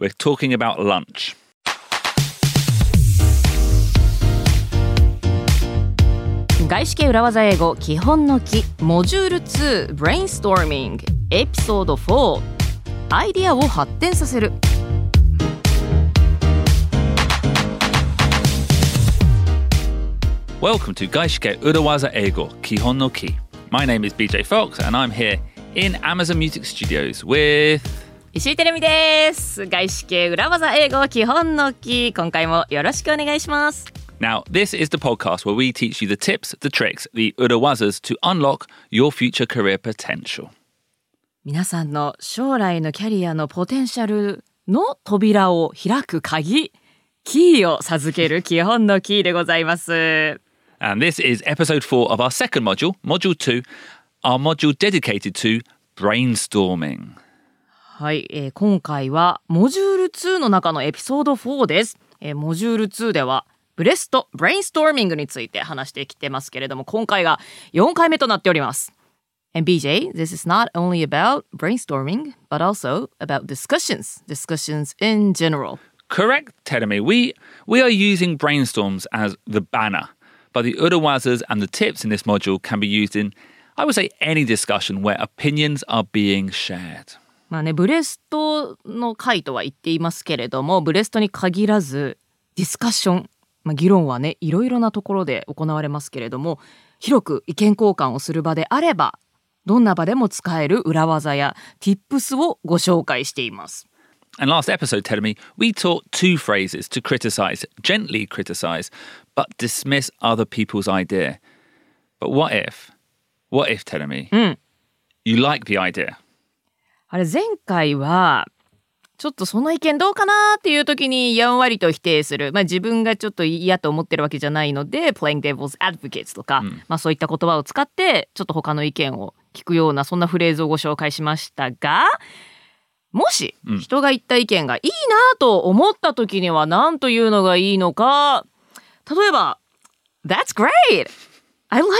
We're talking about lunch. 外資系裏技英語基本の木モジュール2 Brainstorming エピソード4アイディアを発展させる Welcome to Gaishike Urawaza Eigo Kihon no Ki. My name is BJ Fox and I'm here in Amazon Music Studios with 石井てるみです外資系裏技英語基本の木今回もよろしくお願いします Now, this is the podcast where we teach you the tips, the tricks, the urawazas to unlock your future career potential. 皆さんの将来のキャリアのポテンシャルの扉を開く鍵キーを授ける基本のキーでございます And this is episode four of our second module, module two, our module dedicated to brainstorming. はい、えー今回はモジュール2の中のエピソード4です、えーモジュール2ではブレストブレインストーミングについて話してきてますけれども今回が4回目となっております And BJ, this is not only about brainstorming, but also about discussions, discussions in general. Correct, Teremi. We we are using brainstorms as the banner, but the urawazas and the tips in this module can be used in, I would say, any discussion where opinions are being shared. まあね、ブレストの回とは言っていますけれども、ブレストに限らず、ディスカッション、まあ、議論はね、いろいろなところで行われますけれども、広く意見交換をする場であれば、どんな場でも使える裏技や tips をご紹介しています。And last episode, Teremi, we taught two phrases to criticize, gently criticize, but dismiss other people's idea. But what if, what if, Teremi, you like the idea? あれ前回はちょっとその意見どうかなっていう時にやんわりと否定する、まあ、自分がちょっと嫌と思ってるわけじゃないので playing devil's advocates とか、まあ、そういった言葉を使ってちょっと他の意見を聞くようなそんなフレーズをご紹介しましたがもし人が言った意見がいいなと思った時には何というのがいいのか例えば「That's great! I like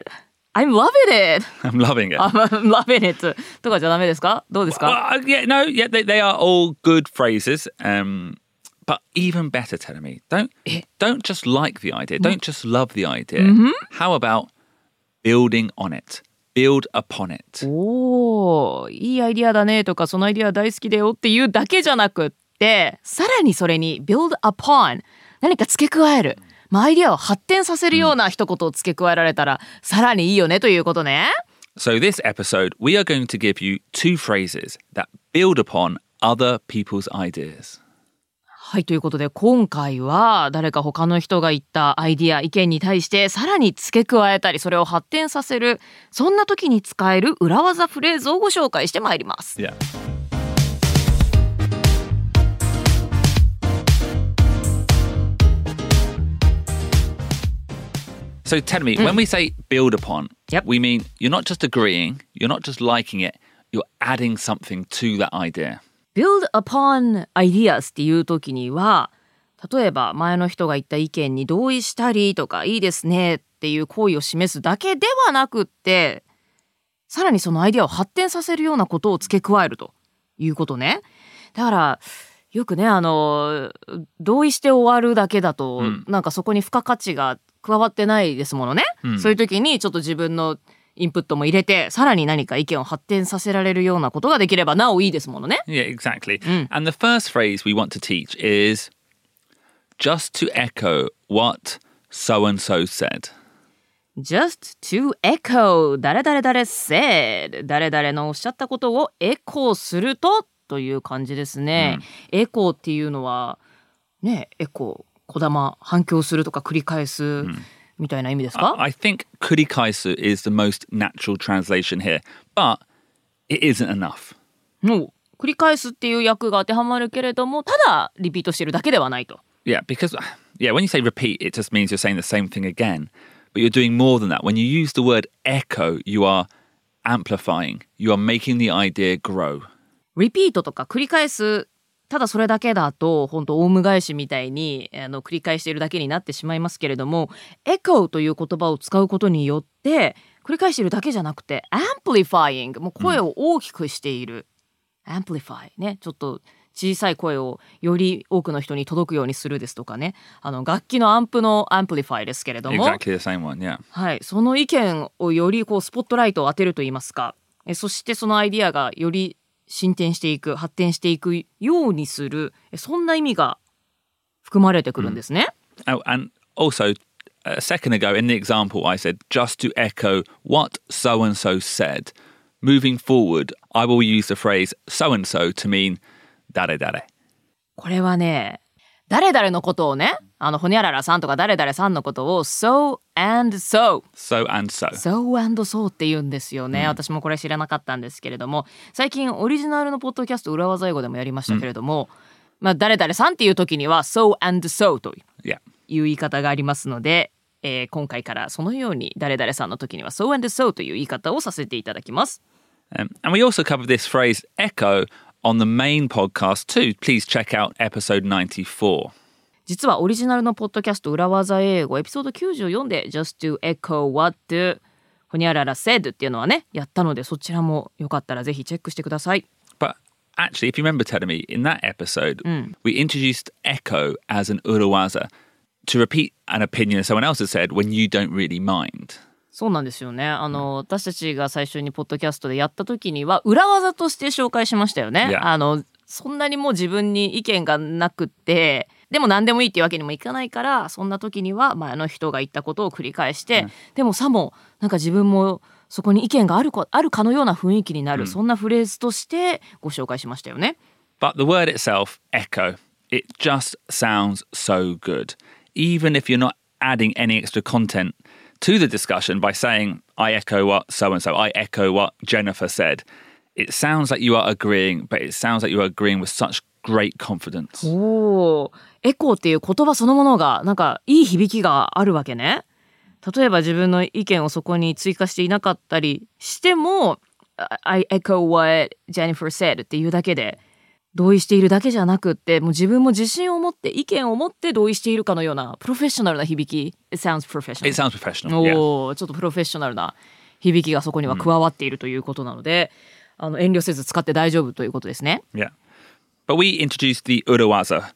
it! I'm loving it! I'm loving it. I'm loving it!」とかじゃダメですかどうですか Well, uh, yeah, no, yeah, they, they are all good phrases. Um, but even better, Teremi, don't don't just like the idea, don't just love the idea. How about building on it, build upon it? おおいいアイディアだねとかそのアイディア大好きだよっていうだけじゃなくってさらにそれに build upon 何か付け加える、まあ、アイディアを発展させるような一言を付け加えられたら、さらにいいよねということね。So this episode, we are going to give you two phrases that build upon other people's ideas. はいということで今回は誰か他の人が言ったアイディア意見に対してさらに付け加えたりそれを発展させるそんな時に使える裏技フレーズをご紹介してまいります。Yeah. So tell me, when we say build upon, Yep. we mean you're not just agreeing, you're not just liking it, you're adding something to that idea. build upon ideas っていう時には例えば前の人が言った意見に同意したりとかいいですねっていう行為を示すだけではなくってさらにそのアイデアを発展させるようなことを付け加えるということね。だからよくねあの同意して終わるだけだと、なんかそこに付加価値が加わってないですものね。そういう時にちょっと自分のインプットも入れてさらに何か意見を発展させられるようなことができればなおいいですものね。Yeah, exactly. And the first phrase we want to teach is just to echo what so and so said. just to echo 誰々々 said 誰々のおっしゃったことをエコーするとという感じですね、エコーっていうのはねエコーこだま反響するとか繰り返すみたいな意味ですか、I think kurikaisu is the most natural translation here, but it isn't enough. もう繰り返すっていう訳が当てはまるけれどもただリピートしてるだけではないと Yeah, because yeah, when you say repeat, it just means you're saying the same thing again. But you're doing more than that. When you use the word echo, you are amplifying. You are making the idea grow. リピートとか繰り返すただそれだけだと本当オウム返しみたいにあの繰り返しているだけになってしまいますけれどもエコーという言葉を使うことによって繰り返しているだけじゃなくて amplifying もう声を大きくしている、amplify ねちょっと小さい声をより多くの人に届くようにするですとかね。あの楽器のアンプの amplify ですけれども、Exactly. はい、その意見をよりこうスポットライトを当てるといいますか。えそしてそのアイディアがより進展していく発展していくようにするえそんな意味が含まれてくるんですね。Oh, and also, a second ago in the example, I said just to echo what so and so said. Moving forward, I will use the phrase so and so to mean dare dare. これはね誰々のことをねあのほにゃららさんとか誰々さんのことを so and so So and so. so and so って言うんですよね、私もこれ知らなかったんですけれども最近オリジナルのポッドキャスト裏技英語でもやりましたけれども、まあ誰々さんっていう時には so and so と.いう言い方がありますので、えー今回からそのように誰々さんの時には so and so という言い方をさせていただきます。Um, and we also covered this phrase echo on the main podcast too. Please check out episode 94. 実はオリジナルのポッドキャスト裏技英語エピソード94で Just to echo what ほにゃらら said っていうのはねやったのでそちらもよかったらぜひチェックしてください。 But actually, if you remember telling me in that episode, we introduced echo as an urawaza to repeat an opinion someone else has said when you don't really mind. そうなんですよね。あの、私たちが最初にポッドキャストでやった時には裏技として紹介しましたよね。あの、そんなにもう自分に意見がなくって、でも何でもいいっていうわけにもいかないから、そんな時には前の人が言ったことを繰り返して、でもさもなんか自分もそこに意見があるこあるかのような雰囲気になる、そんなフレーズとしてご紹介しましたよね。But the word itself, echo, it just sounds so good. Even if you're not adding any extra content to the discussion by saying, I echo what so and so, I echo what Jennifer said. It sounds like you are agreeing, but it sounds like you are agreeing with such great confidence. おーエコーっていう言葉そのものがなんかいい響きがあるわけね。例えば自分の意見をそこに追加していなかったりしても「I echo what Jennifer said」っていうだけで同意しているだけじゃなくってもう自分も自信を持って意見を持って同意しているかのようなプロフェッショナルな響き It sounds professional It sounds professional. Yeah. おーちょっとプロフェッショナルな響きがそこには加わっているということなので、あの遠慮せず使って大丈夫ということですね。Yeah. But we introduced the Urawaza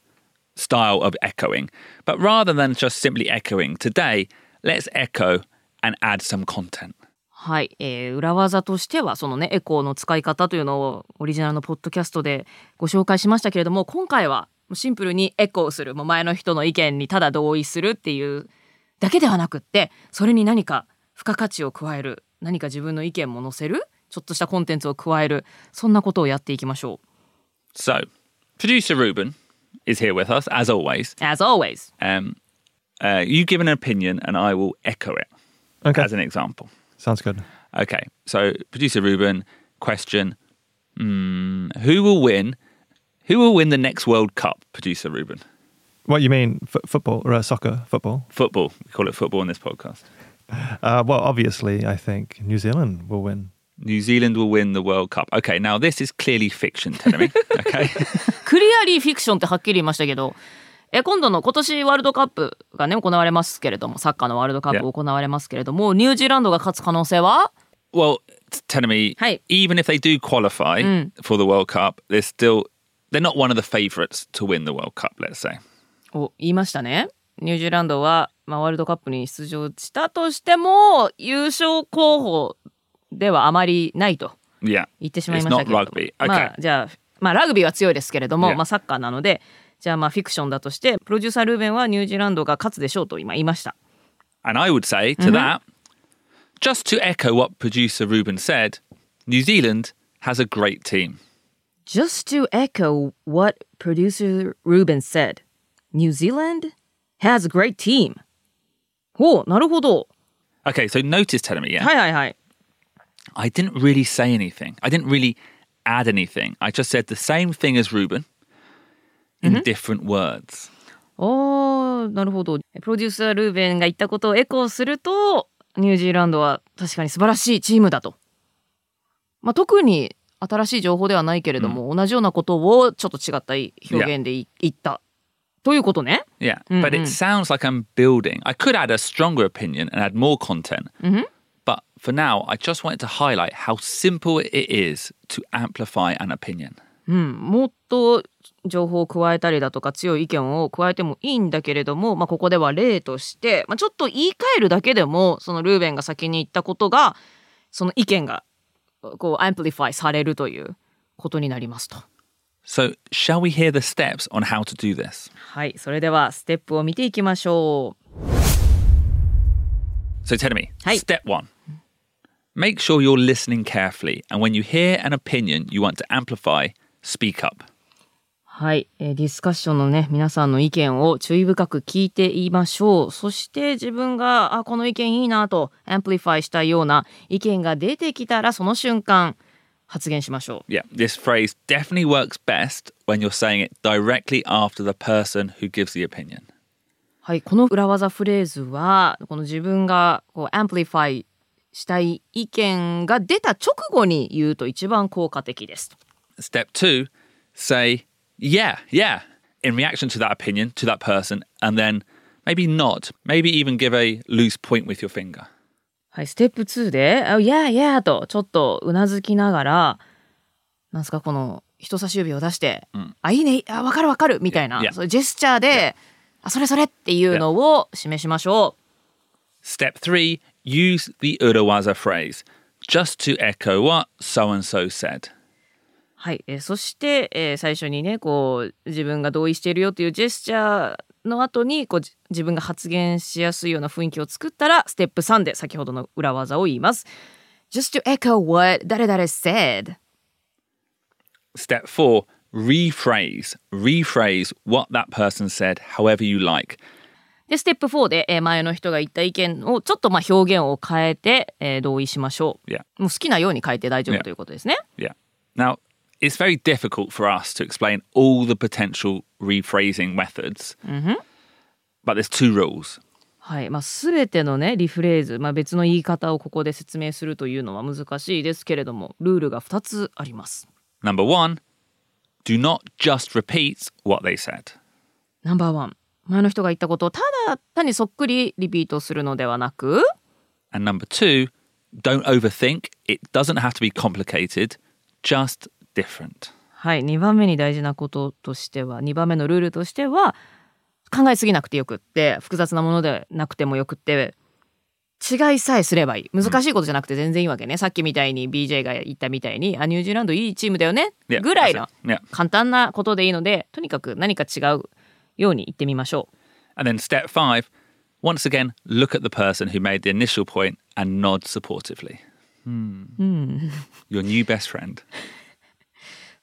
style of echoing. But rather than just simply echoing, today, let's echo and add some content. はい、えー裏技としてはそのねエコーの使い方というのをオリジナルのポッドキャストでご紹介しましたけれども今回はシンプルにエコーするもう前の人の意見にただ同意するっていうだけではなくってそれに何か付加価値を加える何か自分の意見も載せるちょっとしたコンテンツを加えるそんなことをやっていきましょ So, producer Ruben is here with us, as always. う。As always Um, uh, you give an opinion and I will echo it Okay. as an example. Sounds good. Okay, so producer Ruben, question: mm, Who will win? Who will win the next World Cup? Producer Ruben, What you mean, f- football or uh, soccer? Football? football. We call it football in this podcast. Uh, well, obviously, I think New Zealand will win. New Zealand will win the World Cup. Okay, now this is clearly fiction, telling me. Okay, クリアリーフィクションってはっきり言いましたけど え今度の今年ワールドカップがね行われますけれどもサッカーのワールドカップ.行われますけれどもニュージーランドが勝つ可能性は？Well, telling me even if they do qualify for the World Cup, they're still they're not one of the favourites to win the World Cup. Let's say. を言いましたねニュージーランドは、まあ、ワールドカップに出場したとしても優勝候補ではあまりないと言ってしまいましたけれど.まあじゃあまあラグビーは強いですけれども.まあサッカーなのでじゃあまあフィクションだとしてプロデューサールーベンはニュージーランドが勝つでしょうと今言いました And I would say to that, just to echo what producer Ruben said, New Zealand has a great team. Just to echo what producer Ruben said, New Zealand has a great team. ほう、なるほど。 Okay, so notice telling me, yeah, はいはいはい。 I didn't really say anything. I didn't really add anything. I just said the same thing as Ruben In different words. おー、なるほど。プロデューサールーベンが言ったことをエコーすると、ニュージーランドは確かに素晴らしいチームだと。まあ、特に新しい情報ではないけれども、同じようなことをちょっと違った表現でい言った。ということね。Yeah, but it sounds like I'm building. I could add a stronger opinion and add more content. But for now, I just wanted to highlight how simple it is to amplify an opinion. うん、もっと情報を加えたりだとか強い意見を加えてもいいんだけれども、まあ、ここでは例として、まあ、ちょっと言い換えるだけでもそのルーベンが先に言ったことがその意見がこう amplify されるということになりますと。So, shall we hear the steps on how to do this? はい、それではステップを見ていきましょう。So, tell me, step one make sure you're listening carefully, and when you hear an opinion you want to amplify, speak up. はい、えーディスカッションのね皆さんの意見を注意深く聞いていましょう。そして自分があこの意見いいなとアンプリファイしたいような意見が出てきたらその瞬間発言しましょう。Yeah, this phrase definitely works best when you're saying it directly after the person who gives the opinion. はい。この裏技フレーズはこの自分がこうアンプリファイしたい意見が出た直後に言うと一番効果的です Step two, say, yeah, yeah, in reaction to that opinion, to that person, and then maybe nod, maybe even give a loose point with your finger. はい、ステップ2で、あ、いやいやと、ちょっとうなずきながら、なんすか、この人差し指を出して、あ、いいね、あ、わかるわかる、みたいな、Yeah. そうジェスチャーで、あ、それそれっていうのを示しましょ Step three, use the Urawaza phrase just to echo what so and so said. う。はい、えーそして、えー最初にね、こう、自分が同意しているよっていうジェスチャーの後に、こう、じ自分が発言しやすいような雰囲気を作ったら、ステップ3で先ほどの裏技を言います。just to echo what 誰々 said. Step four, rephrase. Rephrase what that person said however you like. で、ステップ4で、えー前の人が言った意見をちょっとまあ表現を変えて、えー同意しましょ Yeah. う。もう好きなように変えて大丈夫 Yeah. ということですね。Yeah. Now, it's very difficult for us to explain all the potential rephrasing methods. But there's two rules. はい。まあ、すべてのね、リフレーズ、まあ、別の言い方をここで説明するというのは難しいですけれども、ルールが2つあります。 Number one, do not just repeat what they said. ナンバーワン。前の人が言ったことをただ単にそっくりリピートするのではなく、 And number two, don't overthink. It doesn't have to be complicated, just different. はい。2番目に大事なこととしては、2番目のルールとしては、考えすぎなくてよくって、複雑なものでなくてもよくって、違いさえすればいい。難しいことじゃなくて全然いいわけね。さっきみたいに BJ が言ったみたいに、あ、ニュージーランドいいチームだよねぐらいの.簡単なことでいいので、とにかく何か違うように言ってみましょう。And then step five, once again, look at the person who made the initial point and nod supportively. Your new best friend.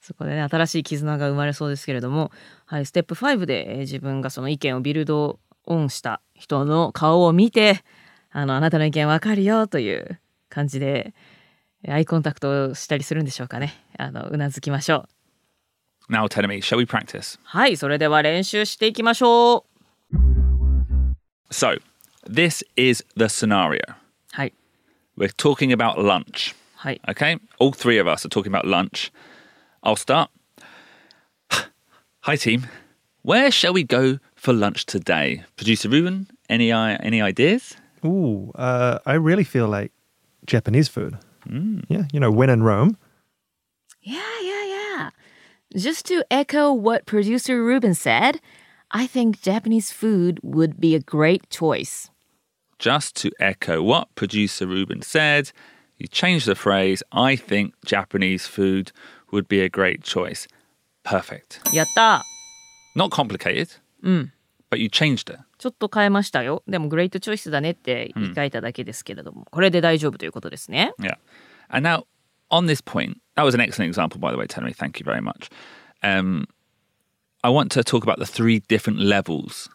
そこでね、新しい絆が生まれそうですけれども、はい、ステップ5で、えー自分がその意見をビルドオンした人の顔を見て、あの、あなたの意見わかるよという感じで、えーアイコンタクトをしたりするんでしょうかね。あの、うなずきましょう。Now tell me, shall we practice? はい、それでは練習していきましょう。So, this is the scenario. はい、We're talking about lunch. はい。Okay? All three of us are talking about lunch. I'll start. Hi, team. Where shall we go for lunch today? Producer Ruben, any any ideas? Ooh, uh, I really feel like Japanese food. Yeah, you know, when in Rome. Yeah, yeah, yeah. Just to echo what producer Ruben said, I think Japanese food would be a great choice. Just to echo what producer Ruben said, you changed the phrase, I think Japanese food would be a great choice. Perfect. やったー Not complicated, but you changed it. ちょっと変えましたよ。でもグレートチョイスだねって言い換えただけですけれども、これで大丈夫ということですね。 Yeah. And now, on this point, that was an excellent example, by the way, Tenry. Thank you very much. Um, I want to talk about the three different levels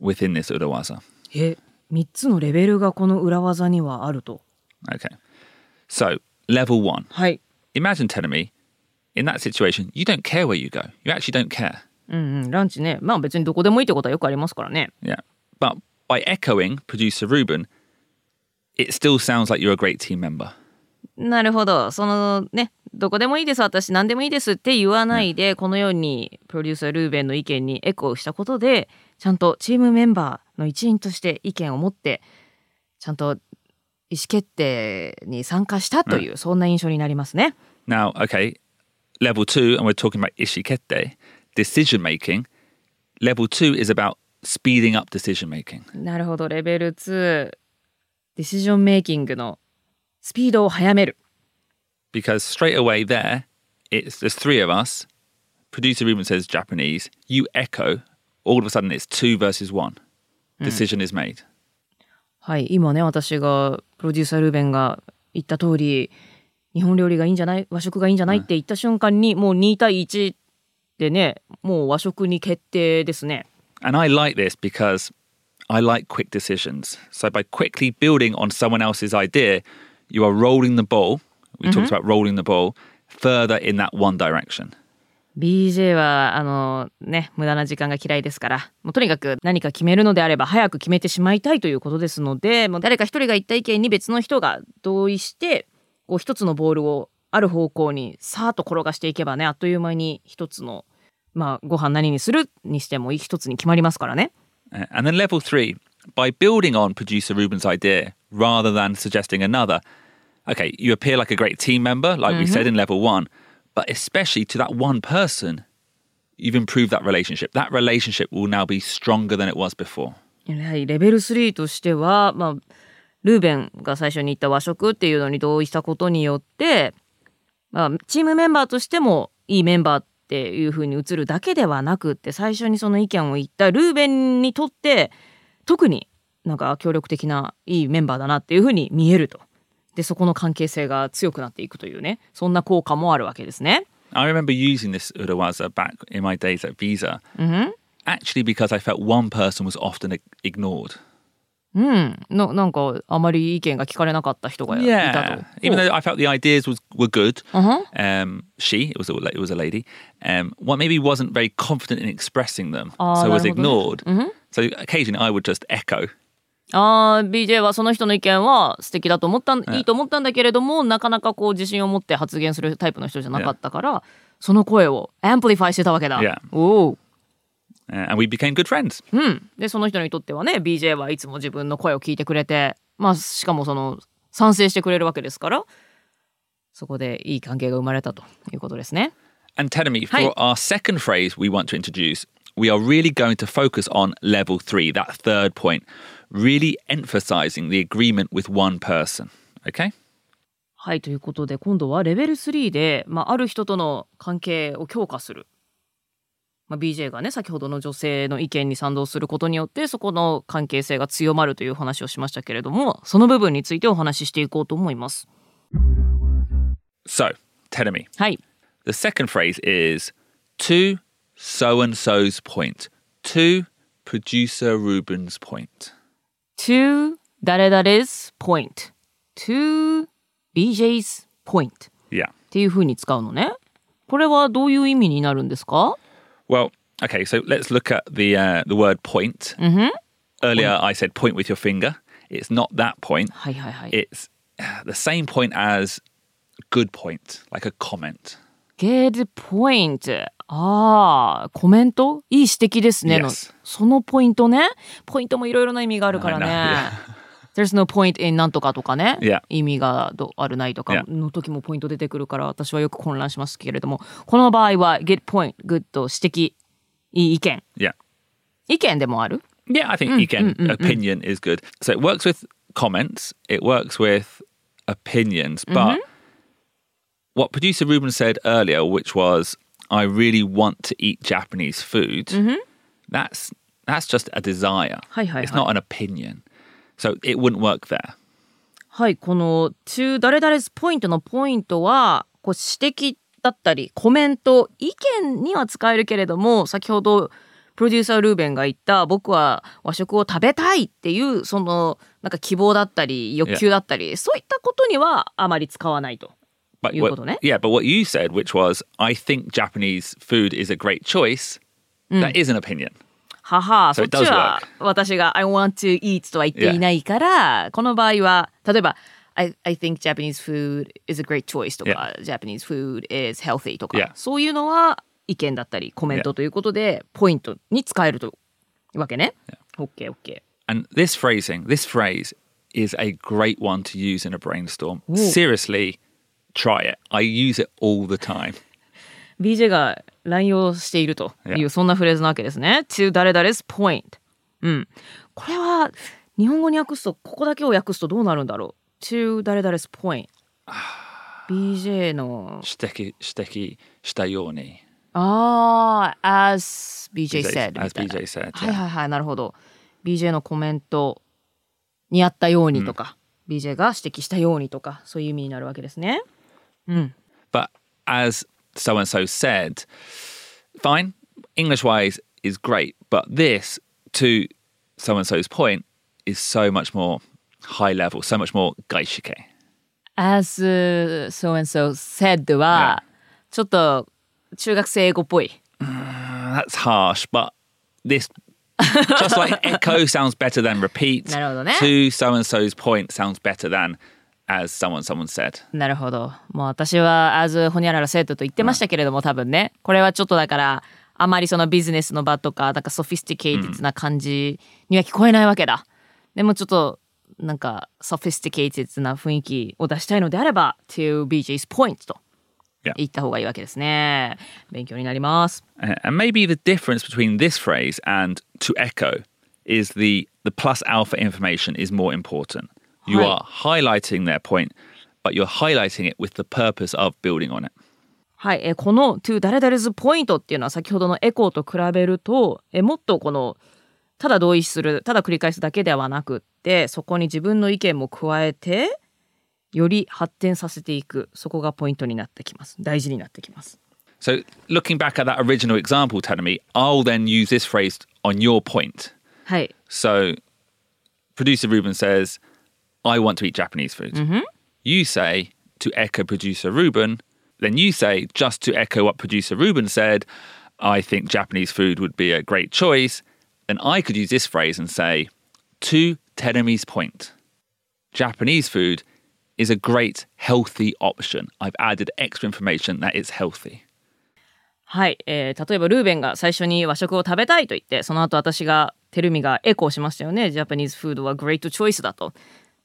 within this Urawaza. え、3つのレベルがこの裏技にはあると。 Okay. So, level one. はい。 Imagine telling me, in that situation, you don't care where you go. You actually don't care. うんうん、ランチね。まあ別にどこでもいいってことはよくありますからね。Yeah. But by echoing producer Ruben, it still sounds like you're a great team member. なるほど。そのね、どこでもいいです、私何でもいいですって言わないで、このようにプロデューサールーベンの意見にエコーしたことで、ちゃんとチームメンバーの一員として意見を持って、ちゃんと意思決定に参加したという、そんな印象になりますね。Now, okay, level two, and we're talking about ishikete. decision making. Level two is about speeding up decision making. なるほどレベル2ディシジョンメイキングのスピードを速める Because straight away there, it's there's three of us. Producer Ruben says Japanese. You echo. All of a sudden, it's two versus one. Decision is made. はい今ね私がプロデューサールーベンが言った通り 日本料理がいいんじゃない和食がいいんじゃないって言った瞬間にもう2対1でねもう和食に決定ですね And I like this because I like quick decisions. So by quickly building on someone else's idea, you are rolling the ball. We talked about rolling the ball further in that one direction. BJ はあのね無駄な時間が嫌いですからもうとにかく何か決めるのであれば早く決めてしまいたいということですのでもう誰か一人が言った意見に別の人が同意してこう一つのボールをある方向にさーっと転がしていけばねあっという間に一つのまあご飯何にするにしても一つに決まりますからね。Uh, And then level three, by building on producer Ruben's idea rather than suggesting another, okay, you appear like a great team member, like we said in level one, but especially to that one person, you've improved that relationship. That relationship will now be stronger than it was before. はい、レベル3としては、まあ、ルーベンが最初に言った和食っていうのに同意したことによって、まあ、チームメンバーとしてもいいメンバーっていう風に映るだけではなくって最初にその意見を言ったルーベンにとって特になんか協力的ないいメンバーだなっていう風に見えると。でそこの関係性が強くなっていくというねそんな効果もあるわけですね。I remember using this urawaza back in my days at Visa, actually because I felt one person was often ig- ignored. うん、ななんかあまり意見が聞かれなかった人がいた Yeah, と。even though I felt the ideas was were good. Uh-huh. Um, she it was a, it was a lady. Um, what maybe wasn't very confident in expressing them, Ah, so was ignored. So occasionally I would just echo. あー BJ はその人の意見は素敵だと思ったん、いいと思ったんだけれどもなかなかこう自信を持って発言するタイプの人じゃなかったから、その声をアンプリファイしてたわけだ。Yeah. おお、Uh, and we became good friends. うん。でその人にとってはね BJ はいつも自分の声を聞いてくれてまあしかもその賛成してくれるわけですからそこでいい関係が生まれたということですね。 And Telemi, for Hi. our second phrase we want to introduce, we are really going to focus on level three, that third point, really emphasizing the agreement with one person. Okay? はいということで今度はレベル3で、まあ、ある人との関係を強化する、 まあ、BJ がね先ほどの女性の意見に賛同することによってそこの関係性が強まるという話をしましたけれどもその部分についてお話ししていこうと思います。So, Telemi, はい、the second phrase is to so and so's point, to producer Ruben's point. to 誰々 's point to BJ's point っ Yeah. ていう風に使うのね。これはどういう意味になるんですか？Well, okay, so let's look at the uh, the word point. Earlier, I said point with your finger. It's not that point. はいはいはい。It's uh, the same point as good point, like a comment. Good point. ああ、コメントいい指摘ですね。Yes. のそのポイントね。ポイントもいろいろな意味があるからね。There's no point in なんとかとかね。Yeah. 意味がどあるないとか.の時もポイント出てくるから私はよく混乱しますけれども、この場合は good point, good 指摘、いい意見。Yeah. 意見でもある Yeah, I think again, opinion is good. So it works with comments, it works with opinions, but what producer Ruben said earlier, which was, I really want to eat Japanese food, that's that's just a desire. Hi, hi, it's hi. not an opinion. So it wouldn't work there. はい、この中誰々ポイントのポイントはこう指摘だったりコメント意見には使えるけれども先ほどプロデューサールーベンが言った僕は和食を食べたいっていうそのなんか希望だったり欲求だったり、そういったことにはあまり使わないと。But いう what- ことね。yeah, but what you said, which was, I think Japanese food is a great choice, that is an opinion. はは So そっちは私が I want to eat とは言っていないから、この場合は例えば I, I think Japanese food is a great choice とか、Japanese food is healthy とか、Yeah. そういうのは意見だったりコメント.ということでポイントに使えるというわけね。OK OK。And this phrasing, this phrase is a great one to use in a brainstorm. Seriously, try it. I use it all the time. BJ が乱用しているという.そんなフレーズなわけですね。to 誰々 's point。うん。これは日本語に訳すとここだけを訳すとどうなるんだろう to 誰々 's point。BJ の指摘指摘したように。ああ as BJ said み as BJ said. はいはいはいなるほど BJ のコメントにあったようにとか、BJ が指摘したようにとかそういう意味になるわけですね。うん。But as so and so said, fine, English wise is great, but this, to so and so's point, is so much more high level, so much more gaishike. as so and so said は、ちょっと中学生英語っぽい。 That's harsh, but this, just like echo sounds better than repeat, なるほどね。 to so and so's point sounds better than なるほど。まう私は as ほにゃらら生徒と言ってましたけれども、uh. 多分ね。これはちょっとだからあまりそのビジネスの場とかなんか sophisticated な感じには聞こえないわけだ、でもちょっとなんか sophisticated な雰囲気を出したいのであれば to BJ's point と言ったほうがいいわけですね。勉強になります、uh, and maybe the difference between this phrase and to echo is the the plus alpha information is more important. You are highlighting their point, but you're highlighting it with the purpose of building on it. はい、えーこの to 誰々 's point っていうのは先ほどのエコーと比べると、えーもっとこのただ同意するただ繰り返すだけではなくってそこに自分の意見も加えてより発展させていくそこがポイントになってきます大事になってきます So looking back at that original example, me, I'll then use this phrase on your point. はい So producer Ruben says, I want to eat Japanese food. You say to echo producer Ruben, then you say, just to echo what producer Ruben said, I think Japanese food would be a great choice. Then I could use this phrase and say, to Teremi's point, Japanese food is a great healthy option. I've added extra information that it's healthy. はい、えー例えばルーベンが最初に和食を食べたいと言ってその後私がテルミがエコーしましたよねジャパニーズフードはグレートチョイスだと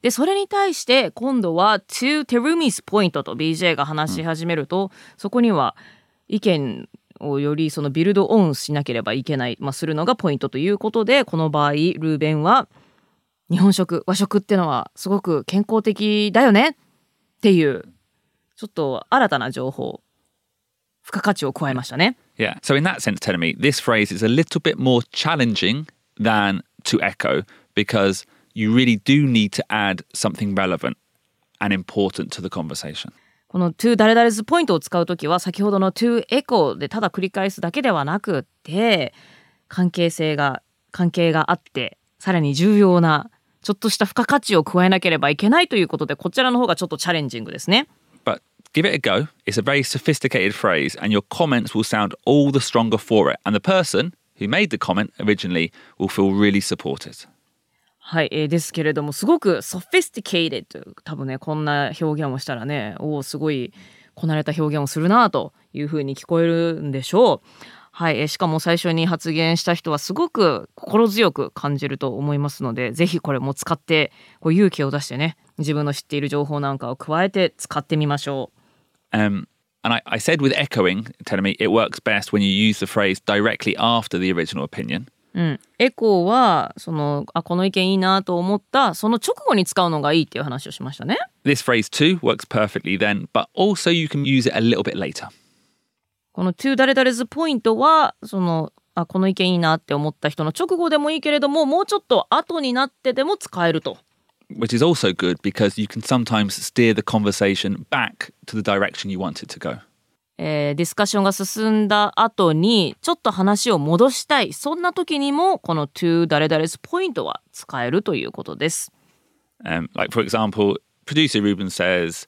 でそれに対して今度は to テルミスポイントと BJ が話し始めると、そこには意見をよりそのビルドオンしなければいけない、まあ、するのがポイントということでこの場合ルーベンは日本食和食ってのはすごく健康的だよねっていうちょっと新たな情報付加価値を加えましたね。Yeah. So in that sense, telling me this phrase is a little bit more challenging than to echo because you really do need to add something relevant and important to the conversation. この to 誰々 's ポイントを使うときは先ほどの to echo でただ繰り返すだけではなくって関係性が関係があってさらに重要なちょっとした付加価値を加えなければいけないということでこちらの方がちょっとチャレンジングですね。But give it a go. It's a very sophisticated phrase, and your comments will sound all the stronger for it. And the person who made the comment originally will feel really supported. はい、えーですけれどもすごく sophisticated 多分ねこんな表現をしたらねおおすごいこなれた表現をするなというふうに聞こえるんでしょう。はい、えーしかも最初に発言した人はすごく心強く感じると思いますのでぜひこれも使ってこう勇気を出してね自分の知っている情報なんかを加えて使ってみましょう。Um, and I, I said with echoing, telling me it works best when you use the phrase directly after the original opinion. うん、エコーはそのあこの意見いいなと思ったその直後に使うのがいいっていう話をしましたね。This phrase too works perfectly then, but also you can use it a little bit later. この to 誰々 's ポイントはそのあこの意見いいなって思った人の直後でもいいけれどももうちょっと後になってでも使えると。which is also good because you can sometimes steer the conversation back to the direction you want it to go. えーディスカッションが進んだ後にちょっと話を戻したいそんな時にもこの to 誰々 's ポイントは使えるということです。Um, like, for example, producer Ruben says,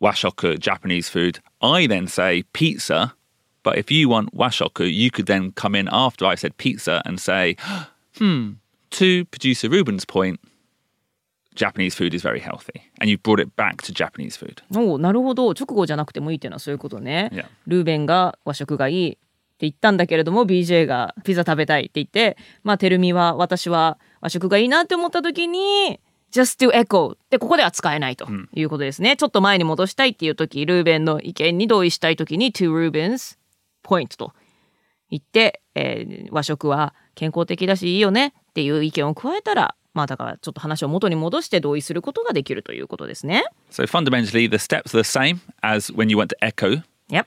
washoku, Japanese food. I then say pizza. But if you want washoku, you could then come in after I said pizza and say, hmm, to producer Ruben's point, Japanese food is very healthy. And you've brought it back to Japanese food. おうなるほど直後じゃなくてもいいっていうのはそういうことね。Yeah. ルーベンが和食がいいって言ったんだけれども BJ がピザ食べたいって言ってまあテルミは私は和食がいいなって思った時に just to echo ってここでは使えないということですね、ちょっと前に戻したいっていう時ルーベンの意見に同意したい時に to Ruben's ポイントと言って、えー和食は健康的だしいいよねっていう意見を加えたらまあだからちょっと話を元に戻して同意することができるということですね。So fundamentally, the steps are the same as when you want to echo. Yep.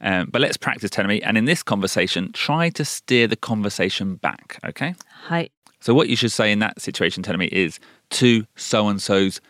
Um, but let's practice me. And in this conversation, try to steer the conversation back. Okay. はい。So what you should say in that situation, me, is to so and so's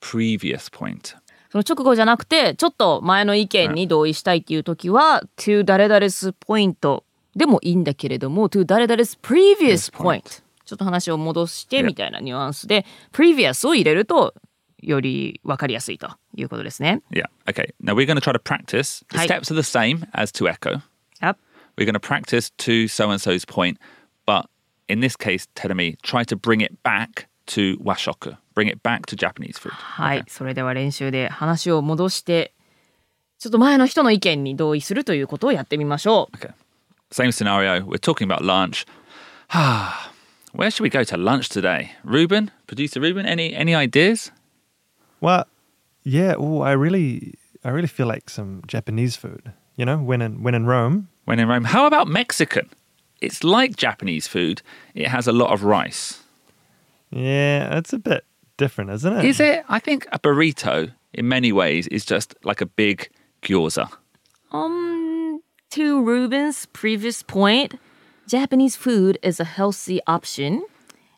previous point. その直後じゃなくてちょっと前の意見に同意したいっていう時は、to 誰々 's point でもいいんだけれども to 誰々 's previous point ちょっと話を戻してみたいなニュアンスで previous を入れるとより分かりやすいということですね。Yeah. Okay. Now we're going to try to practice. The Hi. steps are the same as to echo. Yep. We're going to practice to so and so's point, but in this case, Telemi, try to bring it back to washoku. Bring it back to Japanese food. はい、それでは練習で話を戻してちょっと前の人の意見に同意するということをやってみましょう。Okay. Same scenario. We're talking about lunch. Ah, where should we go to lunch today? Ruben, producer Ruben, any any ideas? Well, yeah. Oh, I really, I really feel like some Japanese food. You know, when in when in Rome. When in Rome, how about Mexican? It's like Japanese food. It has a lot of rice. Yeah, it's a bit different, isn't it? Is it? I think a burrito, in many ways, is just like a big gyoza. Um, to Ruben's previous point, Japanese food is a healthy option,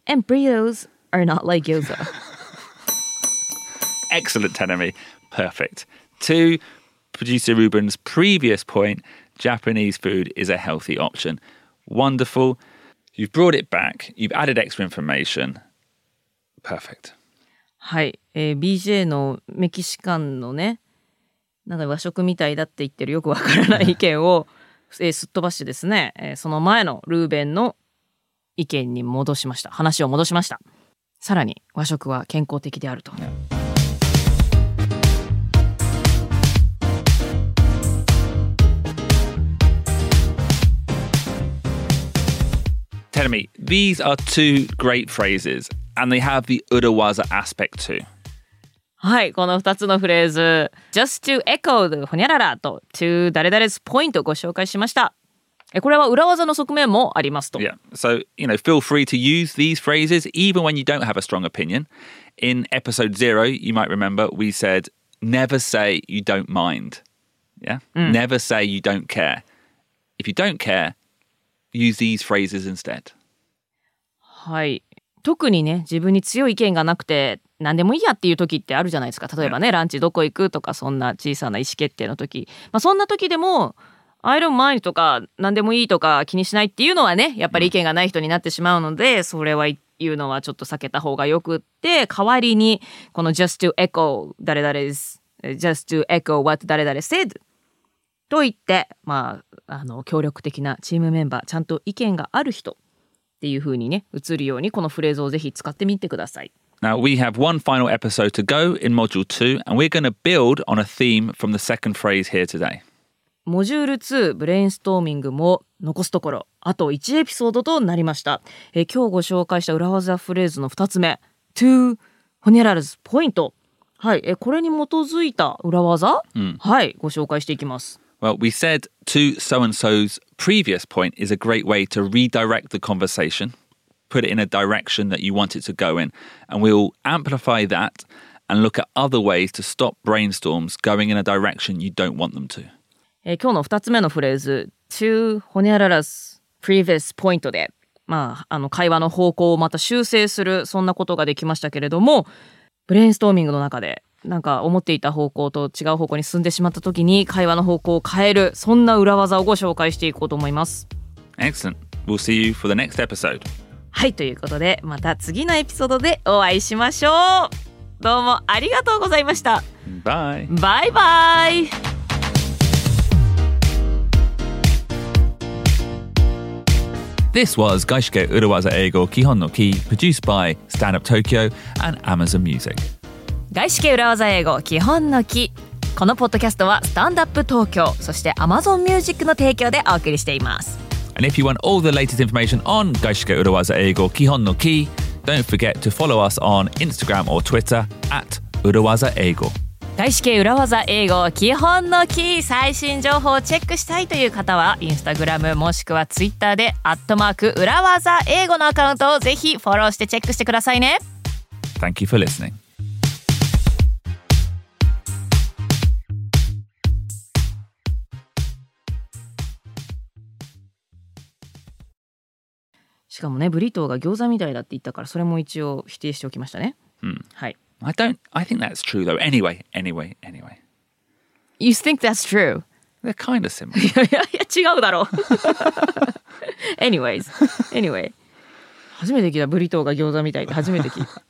and burritos are not like gyoza. Excellent, Tenemi. Perfect. To producer Ruben's previous point, Japanese food is a healthy option. Wonderful. You've brought it back. You've added extra information. Perfect. はい、えー BJ のメキシカンのね、なんか和食みたいだって言ってるよくわからない意見を、 えーすっ飛ばしてですね、えーその前のルーベンの意見に戻しました。話を戻しました。さらに和食は健康的であると。Tenemi, these are two great phrases, and they have the urawaza aspect too. はい、この2つのフレーズ、just to echo the ほにゃららと to 誰々 's point をご紹介しました。えこれは裏技の側面もありますと。Yeah. So, you know, feel free to use these phrases even when you don't have a strong opinion. In episode zero, you might remember we said, never say you don't mind. Yeah. Never say you don't care. If you don't care, use these phrases instead. はい。特にね、自分に強い意見がなくて、何でもいいやっていう時ってあるじゃないですか。例えばね、ランチどこ行くとか、そんな小さな意思決定の時。まあ、そんな時でも、I don't mind とか、何でもいいとか気にしないっていうのはね、やっぱり意見がない人になってしまうので、それは言うのはちょっと避けた方がよくって、代わりに、この just to echo 誰々 is, just to echo what 誰々 said と言って、まあ、あの、協力的なチームメンバー、ちゃんと意見がある人っていう風にね、映るように、このフレーズをぜひ使ってみてください。Now, we have one final episode to go in module two, and we're going to build on a theme from the second phrase here today. モジュール2ブレインストーミングも残すところあと1エピソードとなりました、えー今日ご紹介した裏技フレーズの2つ目 to ホニャラルズポイントはい、えーこれに基づいた裏技、はいご紹介していきます Well, we said to so and so's previous point is a great way to redirect the conversation, Put it in a direction that you want it to go in. And we'll amplify that and look at other ways to stop brainstorms going in a direction you don't want them to. えー今日の2つ目のフレーズ to ホニャララス previous point でまああの会話の方向をまた修正するそんなことができましたけれどもブレインストーミングの中でなんか思っていた方向と違う方向に進んでしまった時に会話の方向を変えるそんな裏技をご紹介していこうと思います。Excellent. We'll see you for the next episode. はいということでまた次のエピソードでお会いしましょう。どうもありがとうございました。Bye. バイバイ。This was Gaishike Urawaza Eigo Kihon no Ki, produced by Stand Up Tokyo and Amazon Music. 外資系裏技英語基本の木このポッドキャストはスタンダップ東京そして Amazon Music の提供でお送りしています And if you want all the latest information on Gaishike Urawaza Eigo Kihon no Ki, don't forget to follow us on Instagram or Twitter at Urawaza Eigo. 外資系裏技英語基本のキー最新情報をチェックしたいという方はインスタグラムもしくはツイッターでアットマーク裏技英語のアカウントをぜひフォローしてチェックしてくださいね Thank you for listening. しかもねブリトーが餃子みたいだって言ったからそれも一応否定しておきましたね、はい I don't. I think that's true though. Anyway, anyway, anyway. You think that's true? They're kind of similar. いやいや違うだろう Anyways anyway 初めて聞いたブリトーが餃子みたいって初めて聞いた